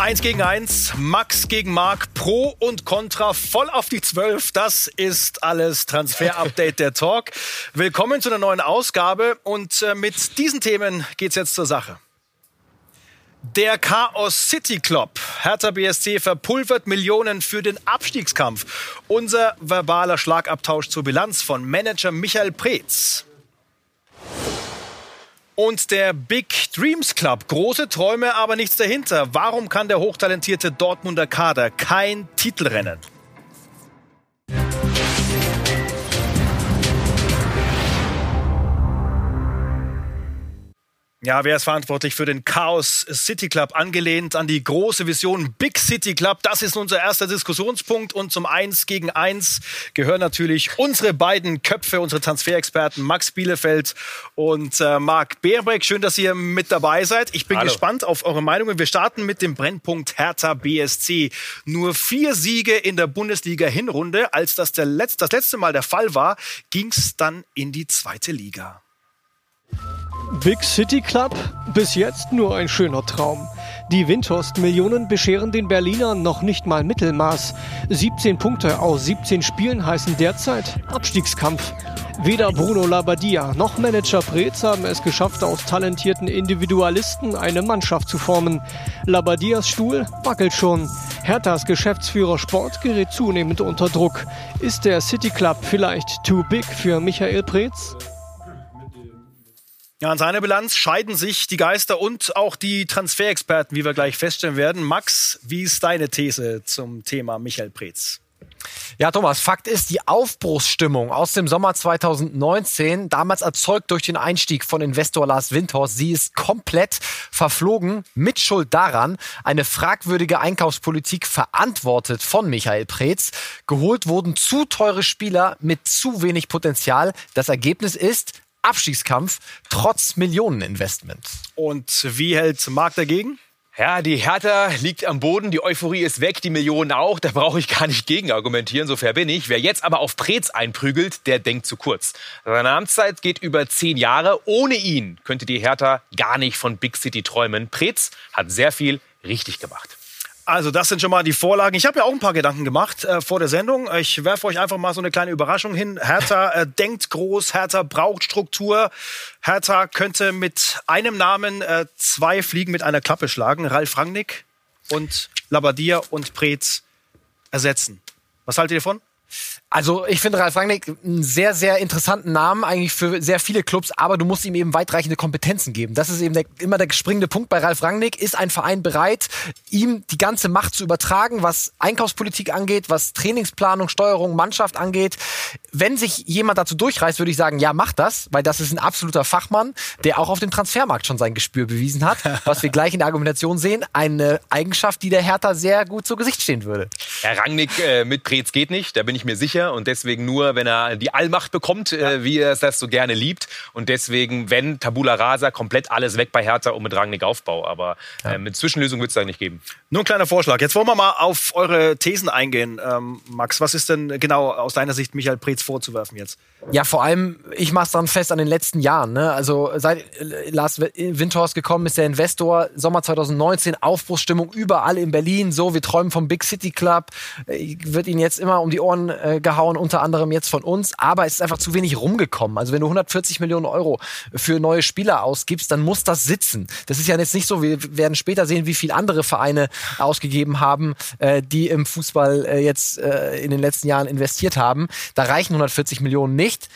Eins gegen eins, Max gegen Marc, Pro und Contra, voll auf die Zwölf. Das ist alles Transfer-Update der Talk. Willkommen zu einer neuen Ausgabe und äh, mit diesen Themen geht's jetzt zur Sache. Der Chaos City Club. Hertha BSC verpulvert Millionen für den Abstiegskampf. Unser verbaler Schlagabtausch zur Bilanz von Manager Michael Preetz. Und der Big Dreams Club. Große Träume, aber nichts dahinter. Warum kann der hochtalentierte Dortmunder Kader kein Titelrennen? Ja, wer ist verantwortlich für den Chaos City Club? Angelehnt an die große Vision Big City Club. Das ist unser erster Diskussionspunkt. Und zum Eins gegen Eins gehören natürlich unsere beiden Köpfe, unsere Transferexperten Max Bielefeld und äh, Marc Beerbeck. Schön, dass ihr mit dabei seid. Ich bin Hallo. gespannt auf eure Meinungen. Wir starten mit dem Brennpunkt Hertha BSC. Nur vier Siege in der Bundesliga-Hinrunde. Als das der Letz das letzte Mal der Fall war, ging es dann in die zweite Liga. Big City Club? Bis jetzt nur ein schöner Traum. Die Windhorst-Millionen bescheren den Berlinern noch nicht mal Mittelmaß. 17 Punkte aus 17 Spielen heißen derzeit Abstiegskampf. Weder Bruno Labbadia noch Manager Preetz haben es geschafft, aus talentierten Individualisten eine Mannschaft zu formen. Labbadias Stuhl wackelt schon. Herthas Geschäftsführer Sport gerät zunehmend unter Druck. Ist der City Club vielleicht too big für Michael Preetz? Ja, an seiner Bilanz scheiden sich die Geister und auch die Transferexperten, wie wir gleich feststellen werden. Max, wie ist deine These zum Thema Michael Preetz? Ja, Thomas, Fakt ist, die Aufbruchsstimmung aus dem Sommer 2019, damals erzeugt durch den Einstieg von Investor Lars Windhorst, sie ist komplett verflogen. Mit Schuld daran eine fragwürdige Einkaufspolitik verantwortet von Michael Preetz. Geholt wurden zu teure Spieler mit zu wenig Potenzial. Das Ergebnis ist, Abstiegskampf trotz Millioneninvestment. Und wie hält Marc dagegen? Ja, die Hertha liegt am Boden, die Euphorie ist weg, die Millionen auch. Da brauche ich gar nicht gegen argumentieren, so fair bin ich. Wer jetzt aber auf Preetz einprügelt, der denkt zu kurz. Seine Amtszeit geht über zehn Jahre. Ohne ihn könnte die Hertha gar nicht von Big City träumen. Preetz hat sehr viel richtig gemacht. Also das sind schon mal die Vorlagen. Ich habe ja auch ein paar Gedanken gemacht äh, vor der Sendung. Ich werfe euch einfach mal so eine kleine Überraschung hin. Hertha äh, denkt groß, Hertha braucht Struktur. Hertha könnte mit einem Namen äh, zwei Fliegen mit einer Klappe schlagen. Ralf Rangnick und Labadia und Preetz ersetzen. Was haltet ihr davon? Also ich finde Ralf Rangnick einen sehr, sehr interessanten Namen eigentlich für sehr viele Clubs, aber du musst ihm eben weitreichende Kompetenzen geben. Das ist eben der, immer der springende Punkt bei Ralf Rangnick. Ist ein Verein bereit, ihm die ganze Macht zu übertragen, was Einkaufspolitik angeht, was Trainingsplanung, Steuerung, Mannschaft angeht? Wenn sich jemand dazu durchreißt, würde ich sagen, ja, mach das, weil das ist ein absoluter Fachmann, der auch auf dem Transfermarkt schon sein Gespür bewiesen hat, was wir gleich in der Argumentation sehen. Eine Eigenschaft, die der Hertha sehr gut zu Gesicht stehen würde. Herr Rangnick äh, mit Preetz geht nicht, da bin ich mir sicher sicher und deswegen nur, wenn er die Allmacht bekommt, äh, wie er das so gerne liebt. Und deswegen, wenn Tabula Rasa, komplett alles weg bei Hertha und mit Rangnick Aufbau. Aber äh, mit Zwischenlösung wird es da nicht geben. Nur ein kleiner Vorschlag. Jetzt wollen wir mal auf eure Thesen eingehen. Ähm, Max, was ist denn genau aus deiner Sicht Michael Preetz vorzuwerfen jetzt? Ja, vor allem, ich mache es dann fest an den letzten Jahren. Ne? Also seit äh, Lars Windhorst gekommen ist, der Investor, Sommer 2019, Aufbruchsstimmung überall in Berlin. So, wir träumen vom Big City Club. Äh, wird ihn jetzt immer um die Ohren äh, gehauen, unter anderem jetzt von uns. Aber es ist einfach zu wenig rumgekommen. Also wenn du 140 Millionen Euro für neue Spieler ausgibst, dann muss das sitzen. Das ist ja jetzt nicht so, wir werden später sehen, wie viele andere Vereine ausgegeben haben, äh, die im Fußball äh, jetzt äh, in den letzten Jahren investiert haben. Da reichen 140 Millionen nicht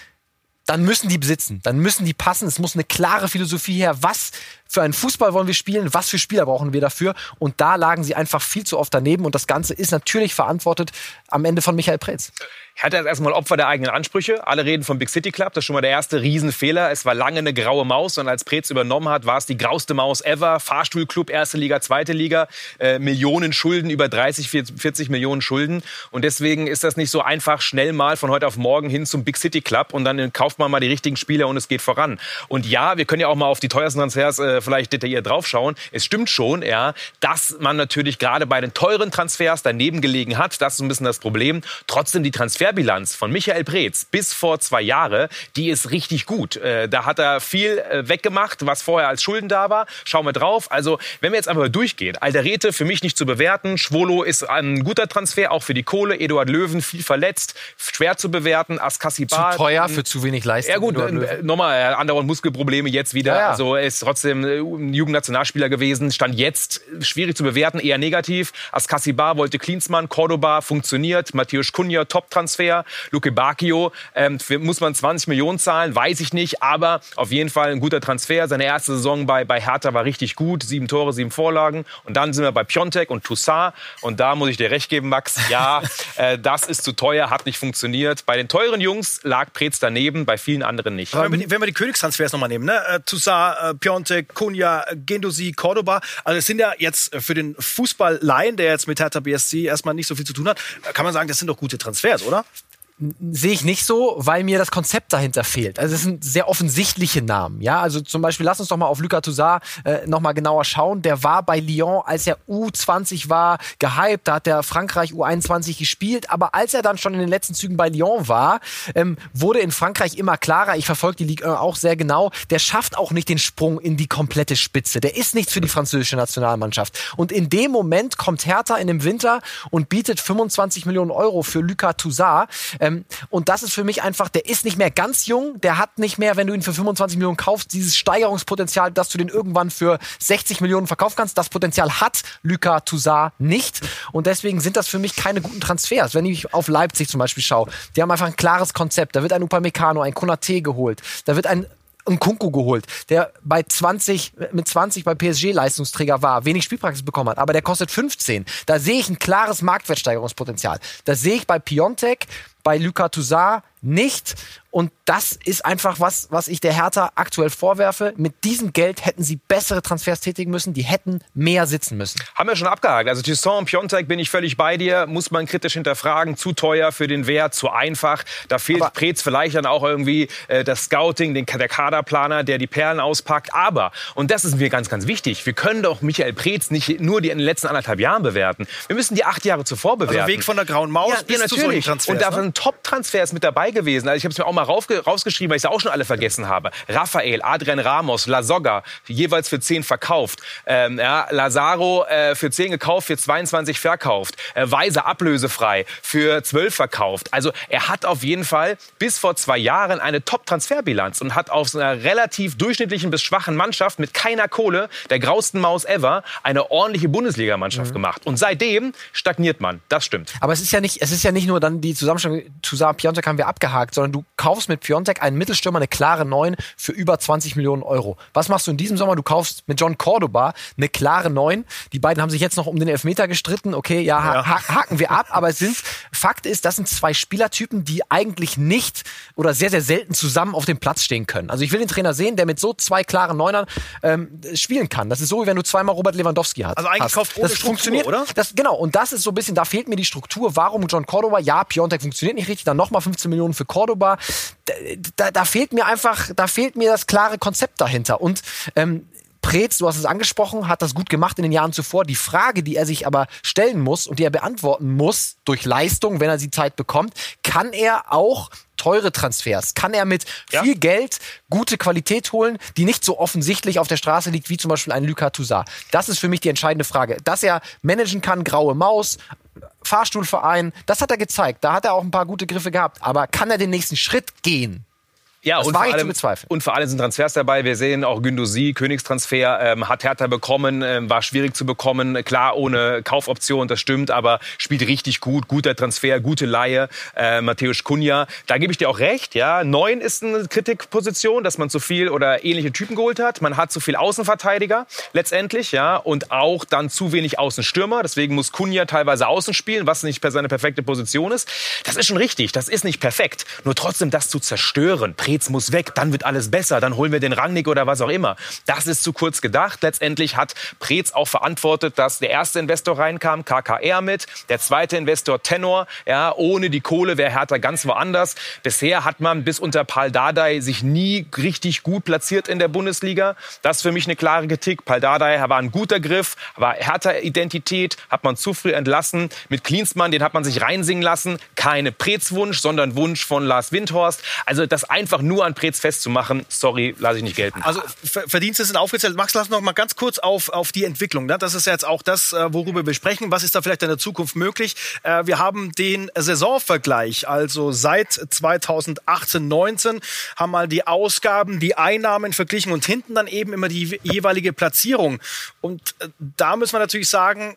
dann müssen die besitzen, dann müssen die passen. Es muss eine klare Philosophie her. Was für einen Fußball wollen wir spielen? Was für Spieler brauchen wir dafür? Und da lagen sie einfach viel zu oft daneben. Und das Ganze ist natürlich verantwortet am Ende von Michael Preetz. Hertha ist erstmal Opfer der eigenen Ansprüche. Alle reden vom Big City Club. Das ist schon mal der erste Riesenfehler. Es war lange eine graue Maus und als Preetz übernommen hat, war es die grauste Maus ever. Fahrstuhlclub, erste Liga, zweite Liga, äh, Millionen Schulden, über 30, 40 Millionen Schulden. Und deswegen ist das nicht so einfach schnell mal von heute auf morgen hin zum Big City Club und dann kauft man mal die richtigen Spieler und es geht voran. Und ja, wir können ja auch mal auf die teuersten Transfers äh, vielleicht detailliert draufschauen. Es stimmt schon, ja, dass man natürlich gerade bei den teuren Transfers daneben gelegen hat. Das ist ein bisschen das Problem. Trotzdem die Transferbilanz von Michael Preetz bis vor zwei Jahre, die ist richtig gut. Äh, da hat er viel äh, weggemacht, was vorher als Schulden da war. Schauen wir drauf. Also, wenn wir jetzt einfach durchgehen. Alderete für mich nicht zu bewerten. Schwolo ist ein guter Transfer, auch für die Kohle. Eduard Löwen viel verletzt, schwer zu bewerten. Askasibar. Zu teuer für zu wenig Leistung. Ja gut, äh, nochmal, andauernd Muskelprobleme jetzt wieder. Ja, ja. Also ist trotzdem äh, Jugendnationalspieler gewesen. Stand jetzt schwierig zu bewerten, eher negativ. Askasibar wollte Klinsmann, Cordoba funktioniert. Matthäus Kunja, Top-Transfer. Luke Bacchio, ähm, muss man 20 Millionen zahlen, weiß ich nicht. Aber auf jeden Fall ein guter Transfer. Seine erste Saison bei, bei Hertha war richtig gut. Sieben Tore, sieben Vorlagen. Und dann sind wir bei Piontek und Toussaint. Und da muss ich dir recht geben, Max. Ja, äh, das ist zu teuer, hat nicht funktioniert. Bei den teuren Jungs lag Preetz daneben, bei vielen anderen nicht. Wenn wir, die- wenn wir die Königstransfers nochmal nehmen, ne? Äh, Toussaint, äh, Piontek, Kunja, Gendosi, Cordoba. Also es sind ja jetzt äh, für den Fußball-Laien, der jetzt mit Hertha BSC erstmal nicht so viel zu tun hat, äh, kann man sagen, das sind doch gute Transfers, oder? Sehe ich nicht so, weil mir das Konzept dahinter fehlt. Also es sind sehr offensichtliche Namen. Ja, also zum Beispiel, lass uns doch mal auf Lucas Toussaint äh, noch mal genauer schauen. Der war bei Lyon, als er U20 war, gehypt. Da hat der Frankreich U21 gespielt. Aber als er dann schon in den letzten Zügen bei Lyon war, ähm, wurde in Frankreich immer klarer. Ich verfolge die Ligue 1 auch sehr genau. Der schafft auch nicht den Sprung in die komplette Spitze. Der ist nichts für die französische Nationalmannschaft. Und in dem Moment kommt Hertha in dem Winter und bietet 25 Millionen Euro für Lucas Toussaint. Ähm, und das ist für mich einfach, der ist nicht mehr ganz jung, der hat nicht mehr, wenn du ihn für 25 Millionen kaufst, dieses Steigerungspotenzial, dass du den irgendwann für 60 Millionen verkaufen kannst. Das Potenzial hat Lucas Toussaint nicht. Und deswegen sind das für mich keine guten Transfers. Wenn ich auf Leipzig zum Beispiel schaue, die haben einfach ein klares Konzept. Da wird ein Upamecano, ein Konate geholt. Da wird ein ein Kunku geholt, der bei 20, mit 20 bei PSG Leistungsträger war, wenig Spielpraxis bekommen hat, aber der kostet 15. Da sehe ich ein klares Marktwertsteigerungspotenzial. Das sehe ich bei Piontek, bei Lucas Toussaint nicht. Und das ist einfach was, was ich der Hertha aktuell vorwerfe. Mit diesem Geld hätten sie bessere Transfers tätigen müssen. Die hätten mehr sitzen müssen. Haben wir schon abgehakt. Also Toussaint und Piontek bin ich völlig bei dir. Muss man kritisch hinterfragen. Zu teuer für den Wert, zu einfach. Da fehlt Aber- Preetz vielleicht dann auch irgendwie äh, das Scouting, den, der Kaderplaner, der die Perlen auspackt. Aber, und das ist mir ganz, ganz wichtig, wir können doch Michael Preetz nicht nur die in den letzten anderthalb Jahren bewerten. Wir müssen die acht Jahre zuvor bewerten. Also Weg von der grauen Maus Ja, bis ja, zu solchen natürlich. Transfers. Und da ne? sind Top-Transfers mit dabei gewesen. Also ich habe es mir auch mal raufge rausgeschrieben, weil ich es auch schon alle vergessen habe. Raphael, Adrian Ramos, Lasogga, jeweils für 10 verkauft. Ähm, ja, Lazaro äh, für 10 gekauft, für 22 verkauft. Äh, Weise ablösefrei für 12 verkauft. Also er hat auf jeden Fall bis vor zwei Jahren eine Top-Transferbilanz und hat aus einer relativ durchschnittlichen bis schwachen Mannschaft mit keiner Kohle, der grausten Maus ever, eine ordentliche Bundesligamannschaft gemacht. Und seitdem stagniert man. Das stimmt. Aber es ist ja nicht, es ist ja nicht nur dann die Zusammenstellung, Toussaint, Piontek haben wir abgehakt, sondern du kaufst mit Piontek einen Mittelstürmer, eine klare 9 für über 20 Millionen Euro. Was machst du in diesem Sommer? Du kaufst mit John Cordoba eine klare 9. Die beiden haben sich jetzt noch um den Elfmeter gestritten. Okay, ja, Ja. ha haken wir ab. Aber es sind, Fakt ist, das sind zwei Spielertypen, die eigentlich nicht oder sehr, sehr selten zusammen auf dem Platz stehen können. Also ich will den Trainer sehen, der mit so zwei klaren Neunern ähm, spielen kann. Das ist so, wie wenn du zweimal Robert Lewandowski hast. Also eigentlich hast. kauft ohne das Struktur, funktioniert, oder? das, genau, und das ist so ein bisschen, da fehlt mir die Struktur. Warum John Cordoba? Ja, Piontek funktioniert nicht richtig, dann nochmal 15 Millionen für Cordoba. Da, da, fehlt mir einfach, da fehlt mir das klare Konzept dahinter. Und ähm, Preetz, du hast es angesprochen, hat das gut gemacht in den Jahren zuvor. Die Frage, die er sich aber stellen muss und die er beantworten muss durch Leistung, wenn er die Zeit bekommt, kann er auch teure Transfers, kann er mit Ja. viel Geld gute Qualität holen, die nicht so offensichtlich auf der Straße liegt, wie zum Beispiel ein Lucas Toussaint. Das ist für mich die entscheidende Frage. Dass er managen kann, graue Maus, Fahrstuhlverein, das hat er gezeigt. Da hat er auch ein paar gute Griffe gehabt. Aber kann er den nächsten Schritt gehen? Ja, Das und wage vor, allem, bezweifeln. und vor allem sind Transfers dabei. Wir sehen auch Gündosi, Königstransfer, ähm, hat Hertha bekommen, ähm, war schwierig zu bekommen. Klar, ohne Kaufoption, das stimmt, aber spielt richtig gut. Guter Transfer, gute Laie. Äh, Matthäus Kunja, da gebe ich dir auch recht. Ja, Neun ist eine Kritikposition, dass man zu viel oder ähnliche Typen geholt hat. Man hat zu viel Außenverteidiger letztendlich, ja, und auch dann zu wenig Außenstürmer. Deswegen muss Kunja teilweise außen spielen, was nicht per seine perfekte Position ist. Das ist schon richtig, das ist nicht perfekt. Nur trotzdem das zu zerstören. Preetz muss weg, dann wird alles besser, dann holen wir den Rangnick oder was auch immer. Das ist zu kurz gedacht. Letztendlich hat Preetz auch verantwortet, dass der erste Investor reinkam, KKR mit, der zweite Investor Tenor. Ja, ohne die Kohle wäre Hertha ganz woanders. Bisher hat man bis unter Paul Dardai sich nie richtig gut platziert in der Bundesliga. Das ist für mich eine klare Kritik. Paul Dardai war ein guter Griff, war Hertha-Identität, hat man zu früh entlassen. Mit Klinsmann, den hat man sich reinsingen lassen. Keine Preetz-Wunsch, sondern Wunsch von Lars Windhorst. Also das einfach nur an Preetz festzumachen, sorry, lasse ich nicht gelten. Also Verdienste sind aufgezählt. Max, lass noch mal ganz kurz auf, auf die Entwicklung. Ne? Das ist jetzt auch das, äh, worüber wir sprechen. Was ist da vielleicht in der Zukunft möglich? Äh, wir haben den Saisonvergleich. Also seit 2018, 19 haben mal die Ausgaben, die Einnahmen verglichen und hinten dann eben immer die jeweilige Platzierung. Und äh, da müssen wir natürlich sagen,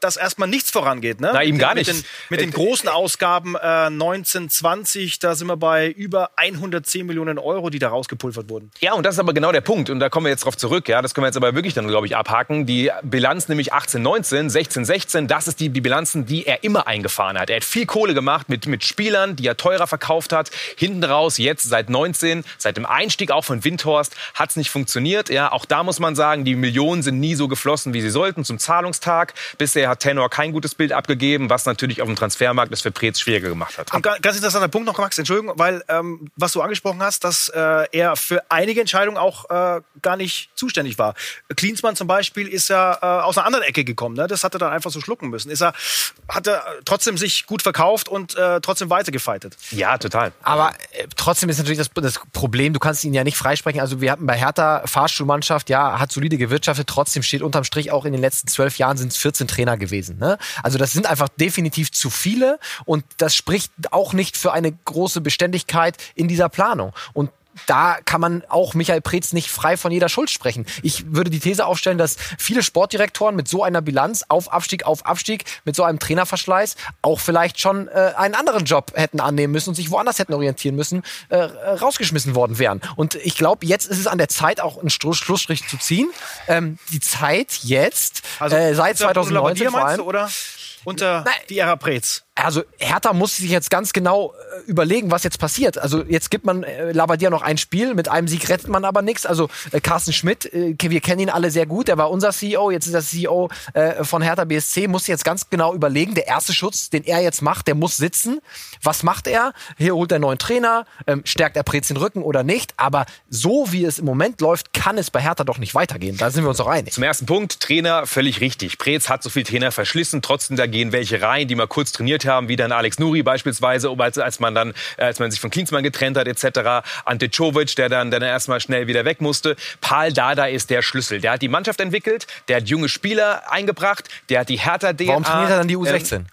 dass erstmal nichts vorangeht. Ne? Na, eben gar mit nicht. Den, mit den großen Ausgaben äh, 1920, da sind wir bei über 110 Millionen Euro, die da rausgepulvert wurden. Ja, und das ist aber genau der Punkt. Und da kommen wir jetzt drauf zurück. Ja, das können wir jetzt aber wirklich dann, glaube ich, abhaken. Die Bilanz nämlich 18, 19, 16, 16, das ist die, die Bilanzen, die er immer eingefahren hat. Er hat viel Kohle gemacht mit, mit Spielern, die er teurer verkauft hat. Hinten raus, jetzt seit 19, seit dem Einstieg auch von Windhorst, hat es nicht funktioniert. Ja, auch da muss man sagen, die Millionen sind nie so geflossen, wie sie sollten zum Zahlungstag. Bisher hat Tenor kein gutes Bild abgegeben, was natürlich auf dem Transfermarkt es für Preetz schwieriger gemacht hat. Und ganz interessanter Punkt noch, Max, Entschuldigung, weil ähm, was du angesprochen hast, dass äh, er für einige Entscheidungen auch äh, gar nicht zuständig war. Klinsmann zum Beispiel ist ja äh, aus einer anderen Ecke gekommen. Ne? Das hat er dann einfach so schlucken müssen. Ist er, hat er trotzdem sich gut verkauft und äh, trotzdem weitergefeitet. Ja, total. Aber äh, trotzdem ist natürlich das, das Problem, du kannst ihn ja nicht freisprechen. Also wir hatten bei Hertha Fahrstuhlmannschaft, ja, hat solide gewirtschaftet, trotzdem steht unterm Strich auch in den letzten zwölf Jahren sind es 14 Trainer gewesen. Ne? Also das sind einfach definitiv zu viele und das spricht auch nicht für eine große Beständigkeit in dieser Planung. Und da kann man auch Michael Preetz nicht frei von jeder Schuld sprechen. Ich würde die These aufstellen, dass viele Sportdirektoren mit so einer Bilanz auf Abstieg auf Abstieg, mit so einem Trainerverschleiß auch vielleicht schon äh, einen anderen Job hätten annehmen müssen und sich woanders hätten orientieren müssen, äh, rausgeschmissen worden wären. Und ich glaube, jetzt ist es an der Zeit, auch einen Schluss, Schlussstrich zu ziehen. Ähm, die Zeit jetzt, Also, äh, seit unter 2019 Labbadia vor allem, du, oder unter Nein. die Ära Preetz? also Hertha muss sich jetzt ganz genau äh, überlegen, was jetzt passiert. Also jetzt gibt man äh, Labadia noch ein Spiel, mit einem Sieg rettet man aber nichts. Also äh, Carsten Schmidt, äh, wir kennen ihn alle sehr gut, er war unser CEO, jetzt ist er CEO äh, von Hertha BSC, muss jetzt ganz genau überlegen, der erste Schutz, den er jetzt macht, der muss sitzen. Was macht er? Hier holt er einen neuen Trainer, ähm, stärkt er Prez den Rücken oder nicht, aber so wie es im Moment läuft, kann es bei Hertha doch nicht weitergehen. Da sind wir uns doch einig. Zum ersten Punkt, Trainer, völlig richtig. Preetz hat so viel Trainer verschlissen, trotzdem da gehen welche rein, die mal kurz trainiert haben, wie dann Alex Nuri beispielsweise, als, als man dann, äh, als man sich von Klinsmann getrennt hat, etc. Ante Czovic, der dann, dann erstmal schnell wieder weg musste. Paul Dada ist der Schlüssel. Der hat die Mannschaft entwickelt, der hat junge Spieler eingebracht, der hat die Hertha-DNA. Warum trainiert er dann die ähm, U16?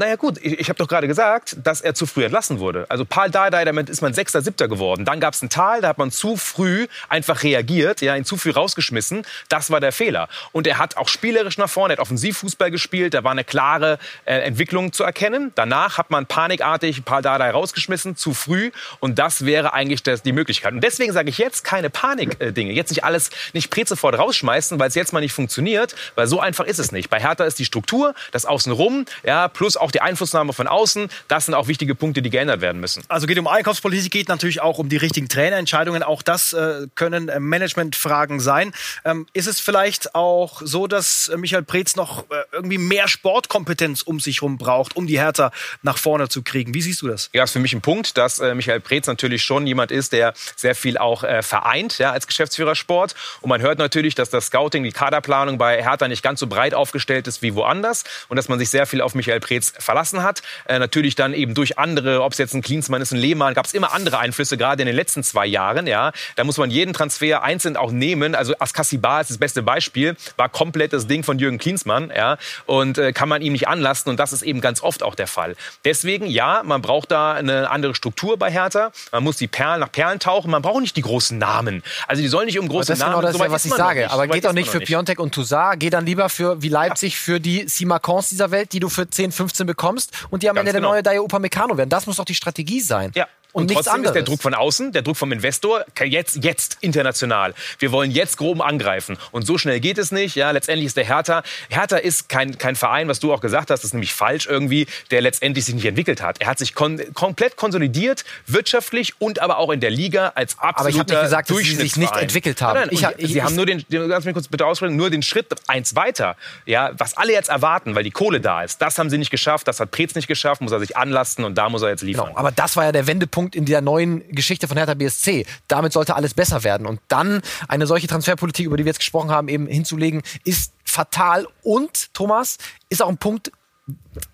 Naja gut, ich, ich habe doch gerade gesagt, dass er zu früh entlassen wurde. Also Paul Dardai, damit ist man Sechster, Siebter geworden. Dann gab es ein Tal, da hat man zu früh einfach reagiert, ja, ihn zu früh rausgeschmissen. Das war der Fehler. Und er hat auch spielerisch nach vorne, er hat Offensivfußball gespielt, da war eine klare äh, Entwicklung zu erkennen. Danach hat man panikartig Paul Dardai rausgeschmissen, zu früh. Und das wäre eigentlich das, die Möglichkeit. Und deswegen sage ich jetzt keine Panik-Dinge. Jetzt nicht alles, nicht sofort rausschmeißen, weil es jetzt mal nicht funktioniert, weil so einfach ist es nicht. Bei Hertha ist die Struktur, das Außenrum, ja, plus auch die Einflussnahme von außen, das sind auch wichtige Punkte, die geändert werden müssen. Also geht um Einkaufspolitik, geht natürlich auch um die richtigen Trainerentscheidungen. Auch das äh, können äh, Managementfragen sein. Ähm, ist es vielleicht auch so, dass äh, Michael Preetz noch äh, irgendwie mehr Sportkompetenz um sich herum braucht, um die Hertha nach vorne zu kriegen? Wie siehst du das? Ja, ist für mich ein Punkt, dass äh, Michael Preetz natürlich schon jemand ist, der sehr viel auch äh, vereint ja, als Geschäftsführer Sport. Und man hört natürlich, dass das Scouting, die Kaderplanung bei Hertha nicht ganz so breit aufgestellt ist wie woanders und dass man sich sehr viel auf Michael Preetz verlassen hat. Äh, natürlich dann eben durch andere, ob es jetzt ein Klinsmann ist, ein Lehmann, gab es immer andere Einflüsse, gerade in den letzten zwei Jahren. Ja, Da muss man jeden Transfer einzeln auch nehmen. Also Askasibar ist das beste Beispiel, war komplett das Ding von Jürgen Klinsmann. Ja, und äh, kann man ihm nicht anlasten und das ist eben ganz oft auch der Fall. Deswegen, ja, man braucht da eine andere Struktur bei Hertha. Man muss die Perlen nach Perlen tauchen. Man braucht nicht die großen Namen. Also die sollen nicht um große das ist Namen. genau das, so ja, was ich sage. Aber So geht doch nicht für Piontek und Toussaint. Geh dann lieber für, wie Leipzig, für die Simacons dieser Welt, die du für 10, 15 bekommst und die am Ganz Ende genau. der neue Daya Upamecano werden. Das muss doch die Strategie sein. Ja, Und, Und, nichts trotzdem anderes. ist der Druck von außen, der Druck vom Investor, jetzt, jetzt international. Wir wollen jetzt grob angreifen. Und so schnell geht es nicht. Ja, letztendlich ist der Hertha. Hertha ist kein, kein Verein, was du auch gesagt hast, das ist nämlich falsch irgendwie, der letztendlich sich nicht entwickelt hat. Er hat sich kon komplett konsolidiert, wirtschaftlich und aber auch in der Liga als absoluter Aber ich habe nicht gesagt, dass sie sich nicht entwickelt haben. Nein, nein, Ich ich- sie haben ich- nur den, den, lass mich kurz bitte aussprechen, nur den Schritt eins weiter. Ja, was alle jetzt erwarten, weil die Kohle da ist, das haben sie nicht geschafft, das hat Preetz nicht geschafft, muss er sich anlasten und da muss er jetzt liefern. Genau, aber das war ja der Wendepunkt in der neuen Geschichte von Hertha BSC. Damit sollte alles besser werden. Und dann eine solche Transferpolitik, über die wir jetzt gesprochen haben, eben hinzulegen, ist fatal. Und, Thomas, ist auch ein Punkt,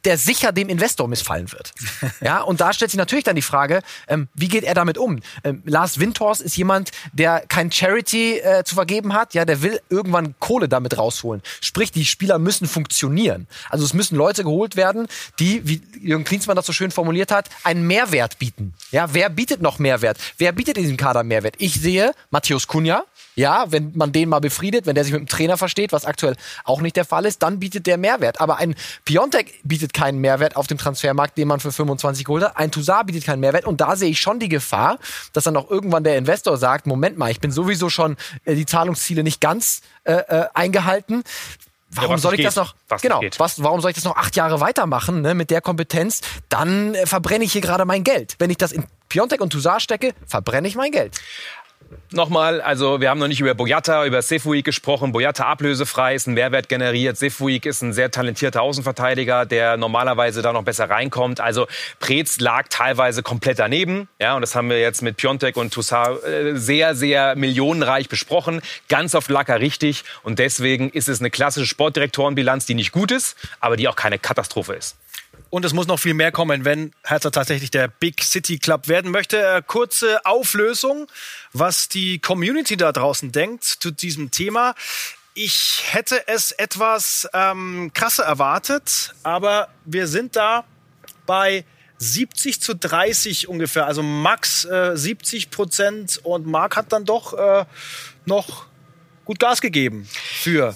der sicher dem Investor missfallen wird. Ja, und da stellt sich natürlich dann die Frage, ähm, wie geht er damit um? Ähm, Lars Windhorst ist jemand, der kein Charity äh, zu vergeben hat, ja, der will irgendwann Kohle damit rausholen. Sprich, die Spieler müssen funktionieren. Also es müssen Leute geholt werden, die, wie Jürgen Klinsmann das so schön formuliert hat, einen Mehrwert bieten. Ja, wer bietet noch Mehrwert? Wer bietet in diesem Kader Mehrwert? Ich sehe Matthäus Kunja, ja, wenn man den mal befriedet, wenn der sich mit dem Trainer versteht, was aktuell auch nicht der Fall ist, dann bietet der Mehrwert. Aber ein Piontek bietet keinen Mehrwert auf dem Transfermarkt, den man für 25 geholt hat. Ein Toussaint bietet keinen Mehrwert. Und da sehe ich schon die Gefahr, dass dann auch irgendwann der Investor sagt, Moment mal, ich bin sowieso schon äh, die Zahlungsziele nicht ganz äh, äh, eingehalten. Warum was soll ich das geht. noch? Was nicht genau. Was, warum soll ich das noch acht Jahre weitermachen ne, mit der Kompetenz? Dann äh, verbrenne ich hier gerade mein Geld. Wenn ich das in Piontek und Toussaint stecke, verbrenne ich mein Geld. Nochmal, also wir haben noch nicht über Boyata, über Sefuig gesprochen. Boyata ablösefrei, ist ein Mehrwert generiert. Sefuig ist ein sehr talentierter Außenverteidiger, der normalerweise da noch besser reinkommt. Also Preetz lag teilweise komplett daneben. Ja, und das haben wir jetzt mit Piontek und Toussaint äh, sehr, sehr millionenreich besprochen. Ganz oft lag er richtig. Und deswegen ist es eine klassische Sportdirektorenbilanz, die nicht gut ist, aber die auch keine Katastrophe ist. Und es muss noch viel mehr kommen, wenn Hertha tatsächlich der Big City Club werden möchte. Äh, kurze Auflösung, was die Community da draußen denkt zu diesem Thema. Ich hätte es etwas ähm, krasser erwartet, aber wir sind da bei 70 zu 30 ungefähr. Also Max äh, 70 Prozent und Marc hat dann doch äh, noch gut Gas gegeben für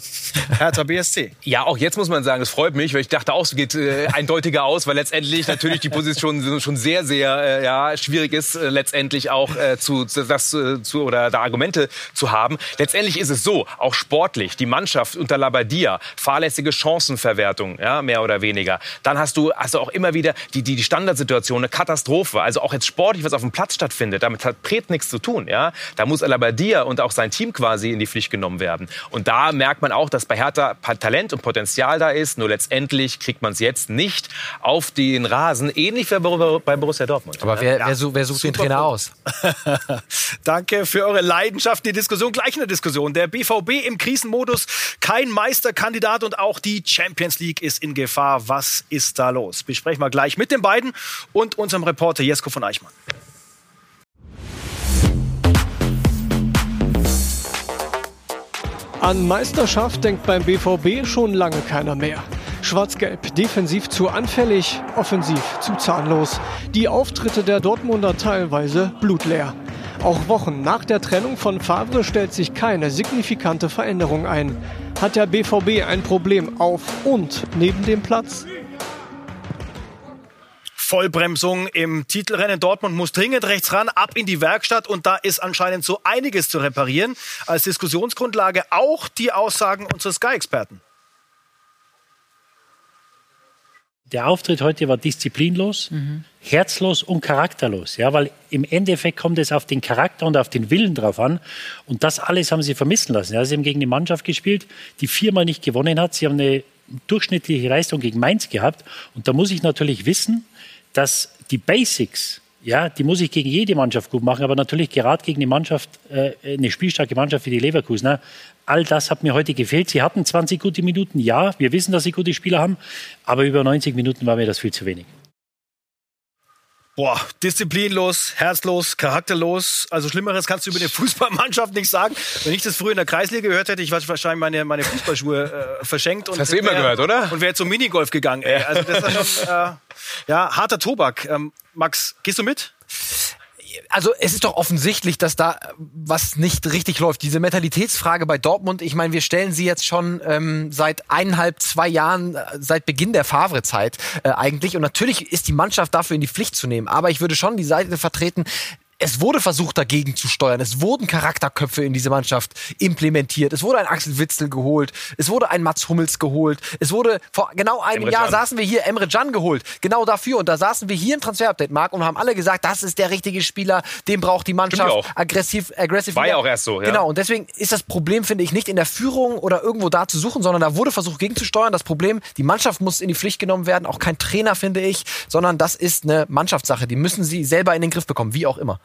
Hertha BSC. Ja, auch jetzt muss man sagen, es freut mich, weil ich dachte auch, es geht äh, eindeutiger aus, weil letztendlich natürlich die Position schon sehr, sehr äh, ja, schwierig ist, äh, letztendlich auch äh, zu, das, äh, zu oder da Argumente zu haben. Letztendlich ist es so, auch sportlich, die Mannschaft unter Labadia, fahrlässige Chancenverwertung, ja, mehr oder weniger. Dann hast du, hast du auch immer wieder die, die, die Standardsituation, eine Katastrophe. Also auch jetzt sportlich, was auf dem Platz stattfindet, damit hat Pret nichts zu tun. Ja? Da muss Labadia und auch sein Team quasi in die Pflicht genommen werden. Und da merkt man auch, dass bei Hertha Talent und Potenzial da ist. Nur letztendlich kriegt man es jetzt nicht auf den Rasen, ähnlich wie bei Borussia Dortmund. Aber wer, wer, su- wer sucht den Trainer aus? Danke für eure Leidenschaft. Die Diskussion, gleich eine Diskussion. Der BVB im Krisenmodus, kein Meisterkandidat und auch die Champions League ist in Gefahr. Was ist da los? Besprechen wir gleich mit den beiden und unserem Reporter Jesko von Eichmann. An Meisterschaft denkt beim BVB schon lange keiner mehr. Schwarz-Gelb defensiv zu anfällig, offensiv zu zahnlos. Die Auftritte der Dortmunder teilweise blutleer. Auch Wochen nach der Trennung von Favre stellt sich keine signifikante Veränderung ein. Hat der BVB ein Problem auf und neben dem Platz? Vollbremsung im Titelrennen. Dortmund muss dringend rechts ran, ab in die Werkstatt und da ist anscheinend so einiges zu reparieren. Als Diskussionsgrundlage auch die Aussagen unseres Sky-Experten. Der Auftritt heute war disziplinlos, herzlos und charakterlos. Ja, weil im Endeffekt kommt es auf den Charakter und auf den Willen drauf an. Und das alles haben sie vermissen lassen. Ja, sie haben gegen eine Mannschaft gespielt, die viermal nicht gewonnen hat. Sie haben eine durchschnittliche Leistung gegen Mainz gehabt. Und da muss ich natürlich wissen, dass die Basics, ja, die muss ich gegen jede Mannschaft gut machen, aber natürlich gerade gegen eine Mannschaft, äh, eine spielstarke Mannschaft wie die Leverkusener. All das hat mir heute gefehlt. Sie hatten 20 gute Minuten, ja, wir wissen, dass sie gute Spieler haben, aber über 90 Minuten war mir das viel zu wenig. Boah, disziplinlos, herzlos, charakterlos. Also Schlimmeres kannst du über eine Fußballmannschaft nicht sagen. Wenn ich das früher in der Kreisliga gehört hätte, ich hätte wahrscheinlich meine, meine Fußballschuhe äh, verschenkt. Und hast du immer gehört, oder? Und wäre zum Minigolf gegangen. Ey. Also das ist schon, äh, ja, harter Tobak. Ähm, Max, gehst du mit? Also es ist doch offensichtlich, dass da was nicht richtig läuft. Diese Mentalitätsfrage bei Dortmund, ich meine, wir stellen sie jetzt schon ähm, seit eineinhalb, zwei Jahren, äh, seit Beginn der Favre-Zeit äh, eigentlich. Und natürlich ist die Mannschaft dafür in die Pflicht zu nehmen. Aber ich würde schon die Seite vertreten, es wurde versucht, dagegen zu steuern. Es wurden Charakterköpfe in diese Mannschaft implementiert. Es wurde ein Axel Witzel geholt. Es wurde ein Mats Hummels geholt. Es wurde vor genau einem Emre Jahr Can. saßen wir hier Emre Can geholt. Genau dafür. Und da saßen wir hier im Transfer-Update, Marc, und haben alle gesagt, das ist der richtige Spieler. Den braucht die Mannschaft. Aggressiv, aggressiv. War ja auch erst so, ja. Genau. Und deswegen ist das Problem, finde ich, nicht in der Führung oder irgendwo da zu suchen, sondern da wurde versucht, gegenzusteuern. Das Problem, die Mannschaft muss in die Pflicht genommen werden. Auch kein Trainer, finde ich, sondern das ist eine Mannschaftssache. Die müssen sie selber in den Griff bekommen, wie auch immer.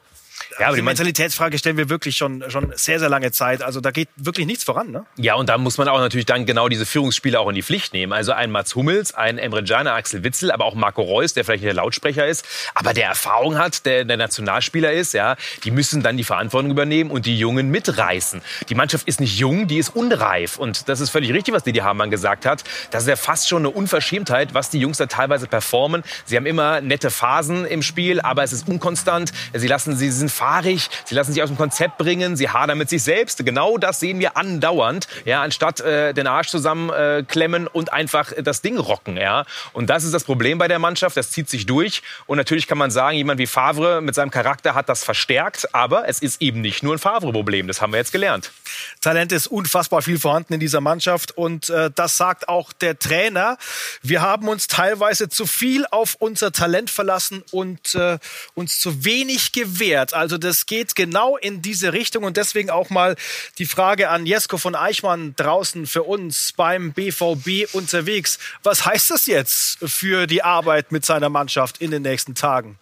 Ja, aber die Mentalitätsfrage stellen wir wirklich schon, schon sehr, sehr lange Zeit. Also da geht wirklich nichts voran, ne? Ja, und da muss man auch natürlich dann genau diese Führungsspieler auch in die Pflicht nehmen. Also ein Mats Hummels, ein Emre Can, Axel Witzel, aber auch Marco Reus, der vielleicht der Lautsprecher ist, aber der Erfahrung hat, der, der Nationalspieler ist, ja, die müssen dann die Verantwortung übernehmen und die Jungen mitreißen. Die Mannschaft ist nicht jung, die ist unreif. Und das ist völlig richtig, was Didi Hamann gesagt hat. Das ist ja fast schon eine Unverschämtheit, was die Jungs da teilweise performen. Sie haben immer nette Phasen im Spiel, aber es ist unkonstant. Sie lassen, sie sind fahrig, sie lassen sich aus dem Konzept bringen, sie hadern mit sich selbst. Genau das sehen wir andauernd, ja, anstatt äh, den Arsch zusammenklemmen äh, und einfach das Ding rocken, ja. Und das ist das Problem bei der Mannschaft, das zieht sich durch. Und natürlich kann man sagen, jemand wie Favre mit seinem Charakter hat das verstärkt, aber es ist eben nicht nur ein Favre-Problem, das haben wir jetzt gelernt. Talent ist unfassbar viel vorhanden in dieser Mannschaft und äh, das sagt auch der Trainer. Wir haben uns teilweise zu viel auf unser Talent verlassen und äh, uns zu wenig gewehrt. Also das geht genau in diese Richtung und deswegen auch mal die Frage an Jesko von Eichmann draußen für uns beim BVB unterwegs. Was heißt das jetzt für die Arbeit mit seiner Mannschaft in den nächsten Tagen?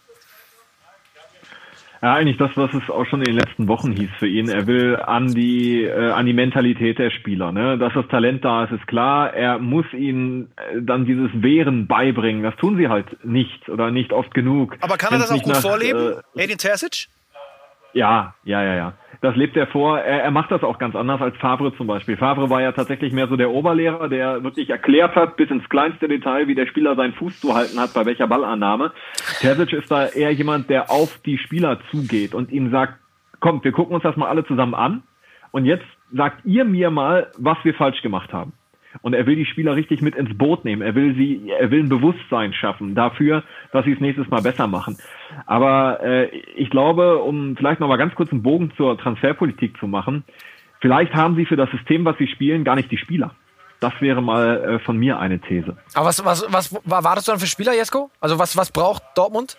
Ja, eigentlich das, was es auch schon in den letzten Wochen hieß für ihn. Er will an die, äh, an die Mentalität der Spieler. Ne? Dass das Talent da ist, ist klar. Er muss ihnen äh, dann dieses Wehren beibringen. Das tun sie halt nicht oder nicht oft genug. Aber kann er das auch gut nach, vorleben, äh, Edin Terzic? Ja, ja, ja, ja. Das lebt er vor. Er, er macht das auch ganz anders als Favre zum Beispiel. Favre war ja tatsächlich mehr so der Oberlehrer, der wirklich erklärt hat, bis ins kleinste Detail, wie der Spieler seinen Fuß zu halten hat, bei welcher Ballannahme. Terzic ist da eher jemand, der auf die Spieler zugeht und ihnen sagt, kommt, wir gucken uns das mal alle zusammen an. Und jetzt sagt ihr mir mal, was wir falsch gemacht haben. Und er will die Spieler richtig mit ins Boot nehmen. Er will sie, er will ein Bewusstsein schaffen dafür, dass sie es nächstes Mal besser machen. Aber äh, ich glaube, um vielleicht noch mal ganz kurz einen Bogen zur Transferpolitik zu machen, vielleicht haben sie für das System, was sie spielen, gar nicht die Spieler. Das wäre mal äh, von mir eine These. Aber was, was, was war das dann für Spieler, Jesko? Also was, was braucht Dortmund?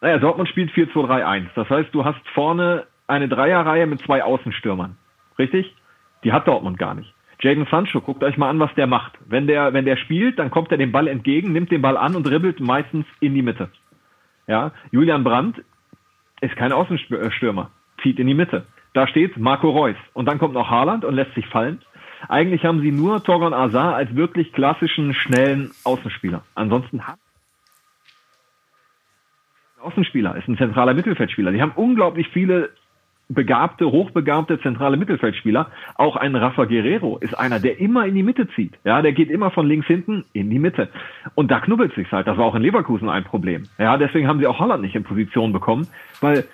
Naja, Dortmund spielt 4-2-3-1. Das heißt, du hast vorne eine Dreierreihe mit zwei Außenstürmern. Richtig? Die hat Dortmund gar nicht. Jaden Sancho, guckt euch mal an, was der macht. Wenn der, wenn der spielt, dann kommt er dem Ball entgegen, nimmt den Ball an und dribbelt meistens in die Mitte. Ja, Julian Brandt ist kein Außenstürmer, zieht in die Mitte. Da steht Marco Reus und dann kommt noch Haaland und lässt sich fallen. Eigentlich haben sie nur Torgon Azar als wirklich klassischen, schnellen Außenspieler. Ansonsten hat Außenspieler, ist ein zentraler Mittelfeldspieler. Die haben unglaublich viele begabte, hochbegabte zentrale Mittelfeldspieler. Auch ein Rafa Guerrero ist einer, der immer in die Mitte zieht. Ja, der geht immer von links hinten in die Mitte. Und da knubbelt sich halt. Das war auch in Leverkusen ein Problem. Ja, deswegen haben sie auch Holland nicht in Position bekommen, weil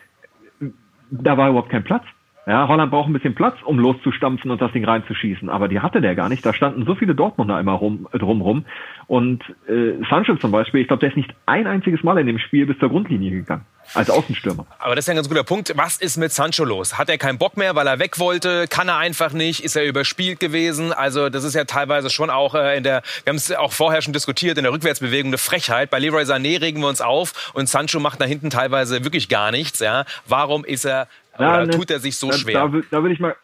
da war überhaupt kein Platz. Ja, Holland braucht ein bisschen Platz, um loszustampfen und das Ding reinzuschießen. Aber die hatte der gar nicht. Da standen so viele Dortmunder immer rum, drumrum. Und äh, Sancho zum Beispiel, ich glaube, der ist nicht ein einziges Mal in dem Spiel bis zur Grundlinie gegangen. Als Außenstürmer. Aber das ist ein ganz guter Punkt. Was ist mit Sancho los? Hat er keinen Bock mehr, weil er weg wollte? Kann er einfach nicht? Ist er überspielt gewesen? Also das ist ja teilweise schon auch äh, in der, wir haben es auch vorher schon diskutiert, in der Rückwärtsbewegung eine Frechheit. Bei Leroy Sané regen wir uns auf und Sancho macht da hinten teilweise wirklich gar nichts. Ja? Warum ist er ja, ne, tut er sich so da, schwer? Da, da will ich mal,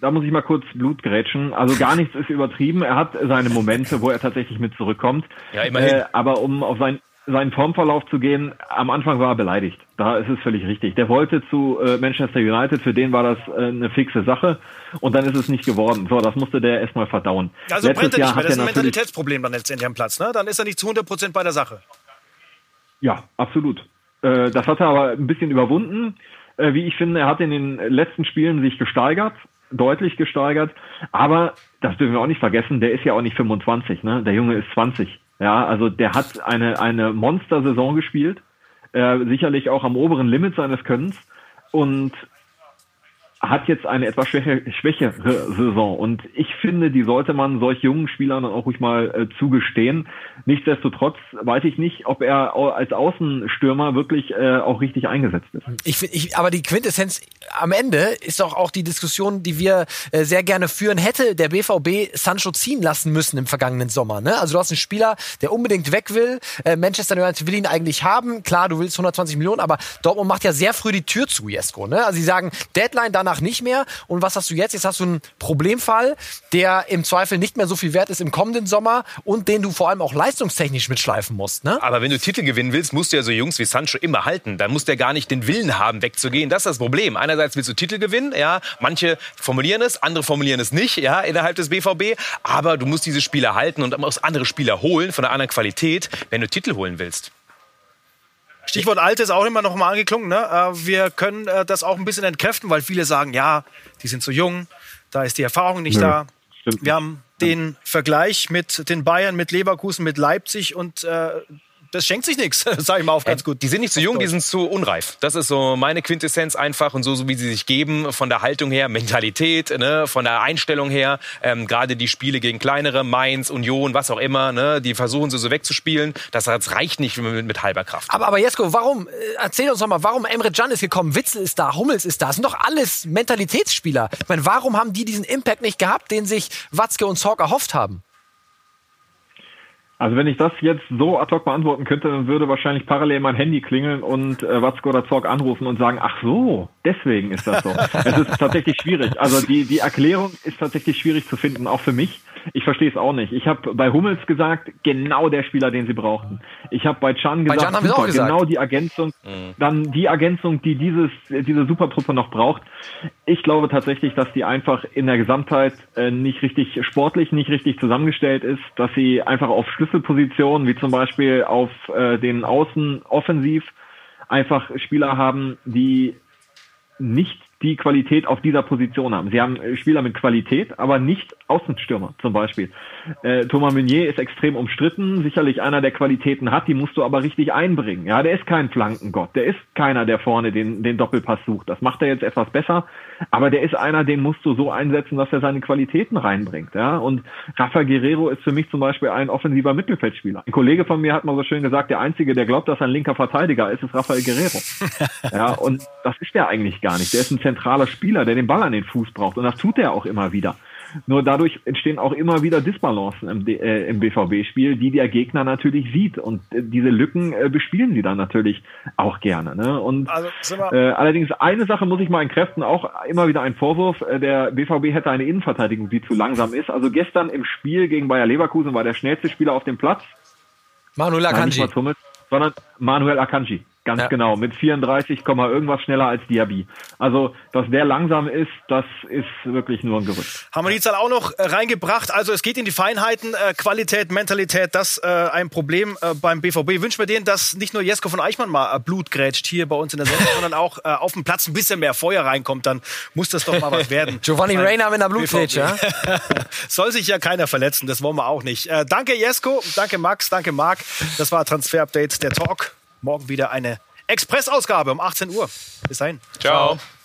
da muss ich mal kurz Blut grätschen. Also gar nichts ist übertrieben. Er hat seine Momente, wo er tatsächlich mit zurückkommt. Ja, immerhin. Äh, aber um auf sein, seinen Formverlauf zu gehen, am Anfang war er beleidigt. Da ist es völlig richtig. Der wollte zu äh, Manchester United, für den war das äh, eine fixe Sache und dann ist es nicht geworden. So, das musste der erstmal verdauen. Also Letztes brennt er nicht mehr, das ist ein Mentalitätsproblem dann letztendlich am Platz, ne? Dann ist er nicht zu 100% bei der Sache. Ja, absolut. Äh, das hat er aber ein bisschen überwunden. Äh, wie ich finde, er hat in den letzten Spielen sich gesteigert, deutlich gesteigert. Aber das dürfen wir auch nicht vergessen, der ist ja auch nicht 25, ne? Der Junge ist 20. Ja, also der hat eine, eine Monster-Saison gespielt. äh, sicherlich auch am oberen Limit seines Könnens und hat jetzt eine etwas schwächere, schwächere Saison und ich finde, die sollte man solch jungen Spielern dann auch ruhig mal äh, zugestehen. Nichtsdestotrotz weiß ich nicht, ob er als Außenstürmer wirklich äh, auch richtig eingesetzt ist. Ich, ich, aber die Quintessenz am Ende ist doch auch die Diskussion, die wir äh, sehr gerne führen. Hätte der BVB Sancho ziehen lassen müssen im vergangenen Sommer? Ne? Also du hast einen Spieler, der unbedingt weg will. Äh, Manchester United will ihn eigentlich haben. Klar, du willst 120 Millionen, aber Dortmund macht ja sehr früh die Tür zu, Jesko. Ne? Also sie sagen, Deadline dann danach nicht mehr. Und was hast du jetzt? Jetzt hast du einen Problemfall, der im Zweifel nicht mehr so viel wert ist im kommenden Sommer und den du vor allem auch leistungstechnisch mitschleifen musst. Ne? Aber wenn du Titel gewinnen willst, musst du ja so Jungs wie Sancho immer halten. Dann musst du ja gar nicht den Willen haben, wegzugehen. Das ist das Problem. Einerseits willst du Titel gewinnen, ja. Manche formulieren es, andere formulieren es nicht, ja, innerhalb des BVB. Aber du musst diese Spieler halten und auch andere Spieler holen von einer anderen Qualität, wenn du Titel holen willst. Stichwort Alte ist auch immer noch mal angeklungen. Ne? Äh, wir können äh, das auch ein bisschen entkräften, weil viele sagen, ja, die sind so jung, da ist die Erfahrung nicht Nö, da. Wir haben den Vergleich mit den Bayern, mit Leverkusen, mit Leipzig und äh, das schenkt sich nichts, sage ich mal auf ganz gut. Die sind nicht zu jung, die sind zu unreif. Das ist so meine Quintessenz einfach und so, so wie sie sich geben, von der Haltung her, Mentalität, ne, von der Einstellung her. Ähm, Gerade die Spiele gegen kleinere, Mainz, Union, was auch immer, ne, die versuchen sie so wegzuspielen. Das, reicht nicht mit, mit halber Kraft. Aber, aber Jesko, warum, äh, erzähl uns doch mal, warum Emre Can ist gekommen, Witzel ist da, Hummels ist da. Das sind doch alles Mentalitätsspieler. Ich meine, warum haben die diesen Impact nicht gehabt, den sich Watzke und Zorc erhofft haben? Also wenn ich das jetzt so ad hoc beantworten könnte, dann würde wahrscheinlich parallel mein Handy klingeln und äh, Watzko oder Zorg anrufen und sagen, ach so, deswegen ist das so. es ist tatsächlich schwierig. Also die, die Erklärung ist tatsächlich schwierig zu finden, auch für mich. Ich verstehe es auch nicht. Ich habe bei Hummels gesagt, genau der Spieler, den sie brauchten. Ich habe bei Chan gesagt, bei Can super, genau die Ergänzung, mhm. dann die Ergänzung, die dieses, diese Supertruppe noch braucht. Ich glaube tatsächlich, dass die einfach in der Gesamtheit äh, nicht richtig sportlich, nicht richtig zusammengestellt ist, dass sie einfach auf Schlüsselpositionen, wie zum Beispiel auf äh, den Außen offensiv, einfach Spieler haben, die nicht die Qualität auf dieser Position haben. Sie haben äh, Spieler mit Qualität, aber nicht Außenstürmer zum Beispiel. Äh, Thomas Meunier ist extrem umstritten, sicherlich einer, der Qualitäten hat, die musst du aber richtig einbringen. Ja, der ist kein Flankengott, der ist keiner, der vorne den, den Doppelpass sucht. Das macht er jetzt etwas besser, aber der ist einer, den musst du so einsetzen, dass er seine Qualitäten reinbringt. Ja, und Rafa Guerrero ist für mich zum Beispiel ein offensiver Mittelfeldspieler. Ein Kollege von mir hat mal so schön gesagt, der Einzige, der glaubt, dass er ein linker Verteidiger ist, ist Rafael Guerrero. ja, und das ist der eigentlich gar nicht. Der ist ein zentraler Spieler, der den Ball an den Fuß braucht. Und das tut er auch immer wieder. Nur dadurch entstehen auch immer wieder Disbalancen im, äh, im BVB-Spiel, die der Gegner natürlich sieht. Und äh, diese Lücken äh, bespielen sie dann natürlich auch gerne. Ne? Und also, äh, allerdings eine Sache muss ich mal entkräften, auch immer wieder ein Vorwurf. Äh, der BVB hätte eine Innenverteidigung, die zu langsam ist. Also gestern im Spiel gegen Bayer Leverkusen war der schnellste Spieler auf dem Platz. Manuel Akanji. Nein, sondern Manuel Akanji. Ganz ja. genau, mit 34, irgendwas schneller als Diaby. Also, dass der langsam ist, das ist wirklich nur ein Gerücht. Haben wir die Zahl auch noch äh, reingebracht. Also es geht in die Feinheiten, äh, Qualität, Mentalität, das äh, ein Problem äh, beim BVB. Wünschen wir denen, dass nicht nur Jesko von Eichmann mal äh, Blut grätscht hier bei uns in der Sendung, sondern auch äh, auf dem Platz ein bisschen mehr Feuer reinkommt, dann muss das doch mal was werden. Giovanni Reina mit einer Blutgrätsche, ja? Soll sich ja keiner verletzen, das wollen wir auch nicht. Danke Jesko, danke Max, danke Marc. Das war Transfer Update, der Talk. Morgen wieder eine Expressausgabe um 18 Uhr. Bis dahin. Ciao. Ciao.